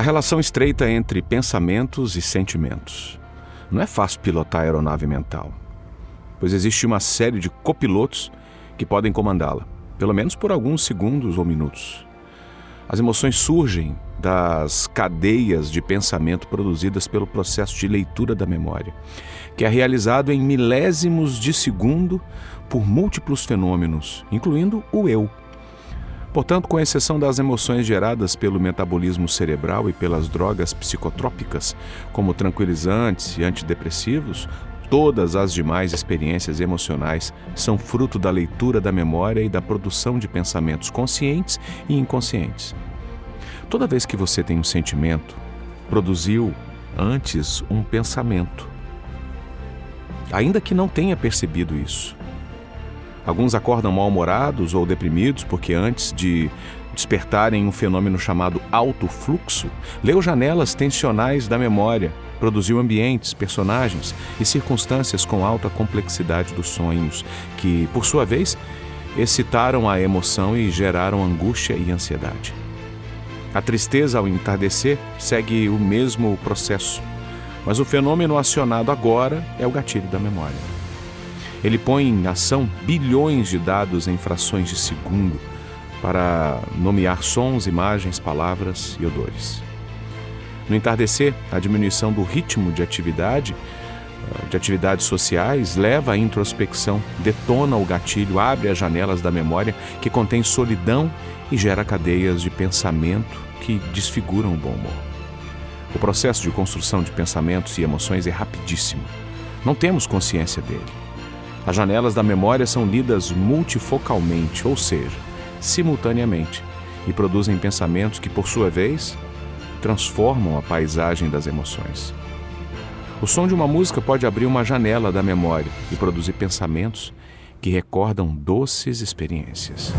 A relação estreita entre pensamentos e sentimentos. Não é fácil pilotar a aeronave mental, pois existe uma série de copilotos que podem comandá-la, pelo menos por alguns segundos ou minutos. As emoções surgem das cadeias de pensamento produzidas pelo processo de leitura da memória, que é realizado em milésimos de segundo por múltiplos fenômenos, incluindo o eu. Portanto, com exceção das emoções geradas pelo metabolismo cerebral e pelas drogas psicotrópicas, como tranquilizantes e antidepressivos, todas as demais experiências emocionais são fruto da leitura da memória e da produção de pensamentos conscientes e inconscientes. Toda vez que você tem um sentimento, produziu antes um pensamento. Ainda que não tenha percebido isso. Alguns acordam mal-humorados ou deprimidos porque antes de despertarem um fenômeno chamado alto fluxo, leu janelas tensionais da memória, produziu ambientes, personagens e circunstâncias com alta complexidade dos sonhos, que, por sua vez, excitaram a emoção e geraram angústia e ansiedade. A tristeza ao entardecer segue o mesmo processo, mas o fenômeno acionado agora é o gatilho da memória. Ele põe em ação bilhões de dados em frações de segundo para nomear sons, imagens, palavras e odores. No entardecer, a diminuição do ritmo de atividade, eh, de atividades sociais, leva à introspecção, detona o gatilho, abre as janelas da memória que contém solidão e gera cadeias de pensamento que desfiguram o bom humor. O processo de construção de pensamentos e emoções é rapidíssimo. Não temos consciência dele. As janelas da memória são lidas multifocalmente, ou seja, simultaneamente, e produzem pensamentos que, por sua vez, transformam a paisagem das emoções. O som de uma música pode abrir uma janela da memória e produzir pensamentos que recordam doces experiências.